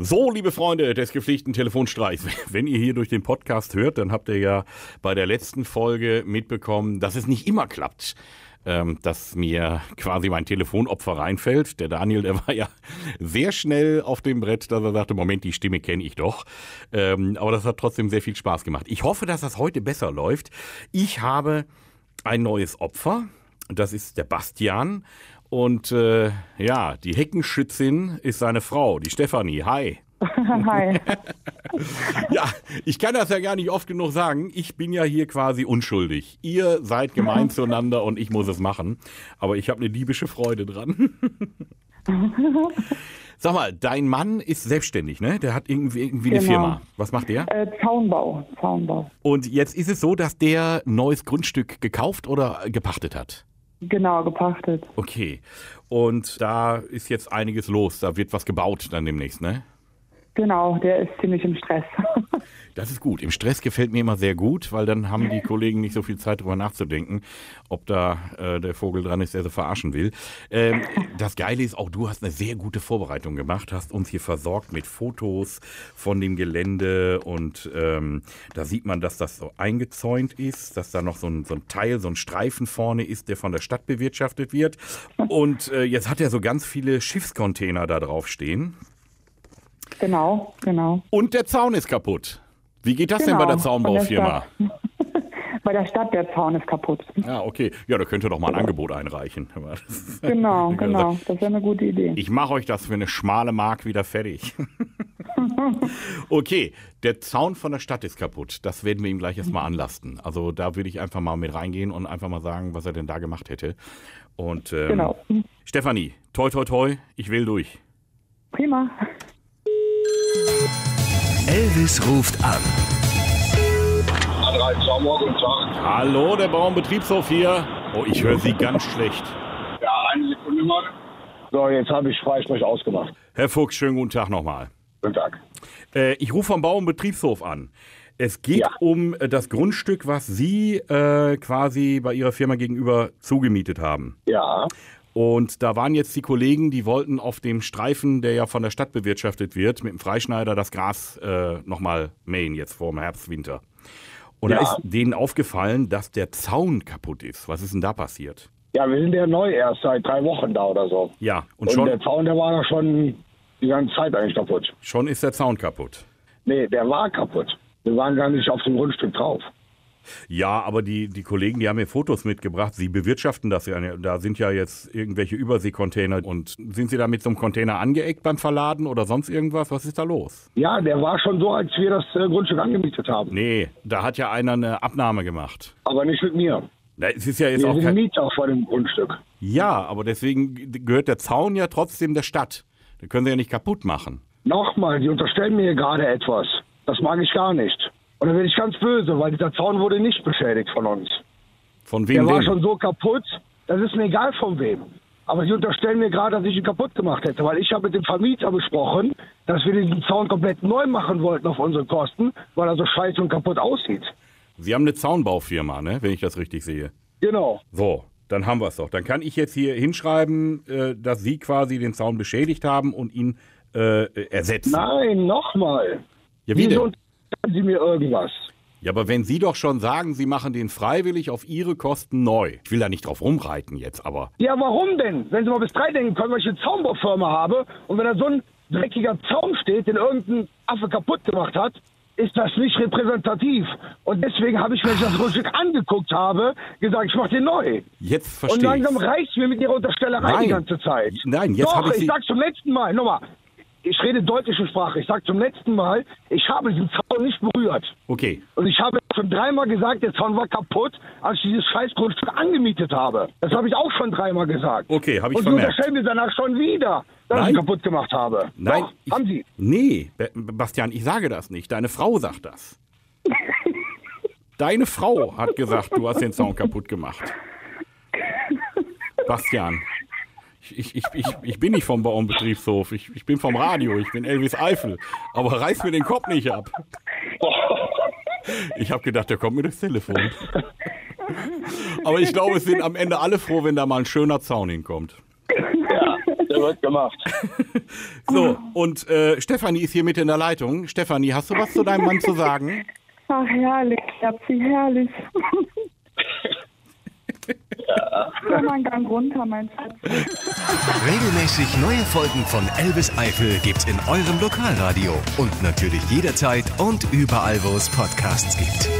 So, liebe Freunde des gepflichten Telefonstreichs, wenn ihr hier durch den Podcast hört, dann habt ihr ja bei der letzten Folge mitbekommen, dass es nicht immer klappt, ähm, dass mir quasi mein Telefonopfer reinfällt. Der Daniel, der war ja sehr schnell auf dem Brett, dass er sagte, Moment, die Stimme kenne ich doch. Ähm, aber das hat trotzdem sehr viel Spaß gemacht. Ich hoffe, dass das heute besser läuft. Ich habe ein neues Opfer. Das ist der Bastian. Und äh, ja, die Heckenschützin ist seine Frau, die Stefanie. Hi. Hi. ja, ich kann das ja gar nicht oft genug sagen. Ich bin ja hier quasi unschuldig. Ihr seid gemein zueinander und ich muss es machen. Aber ich habe eine diebische Freude dran. Sag mal, dein Mann ist selbstständig, ne? Der hat irgendwie, irgendwie genau. eine Firma. Was macht der? Äh, Zaunbau, Zaunbau. Und jetzt ist es so, dass der neues Grundstück gekauft oder gepachtet hat? Genau, gepachtet. Okay. Und da ist jetzt einiges los. Da wird was gebaut dann demnächst, ne? Genau, der ist ziemlich im Stress. Das ist gut. Im Stress gefällt mir immer sehr gut, weil dann haben die Kollegen nicht so viel Zeit, darüber nachzudenken, ob da äh, der Vogel dran ist, der sie verarschen will. Ähm, das Geile ist auch, du hast eine sehr gute Vorbereitung gemacht, hast uns hier versorgt mit Fotos von dem Gelände und ähm, da sieht man, dass das so eingezäunt ist, dass da noch so ein, so ein Teil, so ein Streifen vorne ist, der von der Stadt bewirtschaftet wird. Und äh, jetzt hat er so ganz viele Schiffscontainer da drauf stehen. Genau, genau. Und der Zaun ist kaputt. Wie geht das genau, denn bei der genau, Zaunbaufirma? bei der Stadt, der Zaun ist kaputt. Ja, okay. Ja, da könnt ihr doch mal ein Angebot einreichen. genau, genau. Das wäre eine gute Idee. Ich mache euch das für eine schmale Mark wieder fertig. okay, der Zaun von der Stadt ist kaputt. Das werden wir ihm gleich erstmal anlasten. Also da würde ich einfach mal mit reingehen und einfach mal sagen, was er denn da gemacht hätte. Und ähm, genau. Stefanie, toi toi toi, ich will durch. Prima. Elvis ruft an. Hallo, der Bauernbetriebshof hier. Oh, ich höre Sie ganz schlecht. Ja, eine Sekunde mal. So, jetzt habe ich Freisprech ausgemacht. Herr Fuchs, schönen guten Tag nochmal. Guten Tag. Äh, ich rufe vom Bauernbetriebshof an. Es geht ja. um äh, das Grundstück, was Sie äh, quasi bei Ihrer Firma gegenüber zugemietet haben. Ja. Und da waren jetzt die Kollegen, die wollten auf dem Streifen, der ja von der Stadt bewirtschaftet wird, mit dem Freischneider das Gras äh, nochmal mähen, jetzt vor dem Herbst, Winter. Und ja. da ist denen aufgefallen, dass der Zaun kaputt ist. Was ist denn da passiert? Ja, wir sind ja neu erst seit drei Wochen da oder so. Ja, und, und schon. der Zaun, der war da schon die ganze Zeit eigentlich kaputt. Schon ist der Zaun kaputt. Nee, der war kaputt. Wir waren gar nicht auf dem Grundstück drauf. Ja, aber die, die Kollegen, die haben mir Fotos mitgebracht. Sie bewirtschaften das ja. Da sind ja jetzt irgendwelche Überseekontainer. Und sind Sie da mit so einem Container angeeckt beim Verladen oder sonst irgendwas? Was ist da los? Ja, der war schon so, als wir das äh, Grundstück angemietet haben. Nee, da hat ja einer eine Abnahme gemacht. Aber nicht mit mir. Na, es ist ja jetzt wir auch sind kein Mieter vor dem Grundstück. Ja, aber deswegen gehört der Zaun ja trotzdem der Stadt. Den können Sie ja nicht kaputt machen. Nochmal, die unterstellen mir gerade etwas. Das mag ich gar nicht. Und dann werde ich ganz böse, weil dieser Zaun wurde nicht beschädigt von uns. Von wem? Der war schon so kaputt, das ist mir egal von wem. Aber sie unterstellen mir gerade, dass ich ihn kaputt gemacht hätte, weil ich habe mit dem Vermieter besprochen, dass wir diesen Zaun komplett neu machen wollten auf unsere Kosten, weil er so scheiße und kaputt aussieht. Sie haben eine Zaunbaufirma, ne? wenn ich das richtig sehe. Genau. So, dann haben wir es doch. Dann kann ich jetzt hier hinschreiben, äh, dass Sie quasi den Zaun beschädigt haben und ihn äh, ersetzen. Nein, nochmal. Ja, wie denn? Sagen Sie mir irgendwas. Ja, aber wenn Sie doch schon sagen, Sie machen den freiwillig auf Ihre Kosten neu. Ich will da nicht drauf rumreiten jetzt, aber. Ja, warum denn? Wenn Sie mal bis drei denken können, weil ich eine Zaunbaufirma habe und wenn da so ein dreckiger Zaun steht, den irgendein Affe kaputt gemacht hat, ist das nicht repräsentativ. Und deswegen habe ich, wenn ich das Grundstück angeguckt habe, gesagt, ich mache den neu. Jetzt verstehe Und langsam reicht mir mit Ihrer Unterstellerei Nein. die ganze Zeit. Nein, jetzt habe ich ich sag zum letzten Mal, nochmal, ich rede deutsche Sprache. Ich sage zum letzten Mal, ich habe diesen Zaun nicht berührt. Okay. Und ich habe schon dreimal gesagt, der Zaun war kaputt, als ich dieses Scheißgrundstück angemietet habe. Das habe ich auch schon dreimal gesagt. Okay, habe ich Und vermerkt. Und unterstellen mir danach schon wieder, dass Nein. ich kaputt gemacht habe. Nein. Doch, ich, haben Sie. Nee, Bastian, ich sage das nicht. Deine Frau sagt das. Deine Frau hat gesagt, du hast den Zaun kaputt gemacht. Bastian, ich, ich, ich, ich bin nicht vom Bauernbetriebshof, ich, ich bin vom Radio, ich bin Elvis Eifel. Aber reiß mir den Kopf nicht ab. Ich habe gedacht, der kommt mir durchs Telefon. Aber ich glaube, es sind am Ende alle froh, wenn da mal ein schöner Zaun hinkommt. Ja, Der wird gemacht. So, und äh, Stefanie ist hier mit in der Leitung. Stefanie, hast du was zu deinem Mann zu sagen? Ach, herrlich, Schatzi, herrlich. Ja. Mal einen Gang runter, mein. Regelmäßig neue Folgen von Elvis Eifel gibt's in eurem Lokalradio und natürlich jederzeit und überall, wo es Podcasts gibt.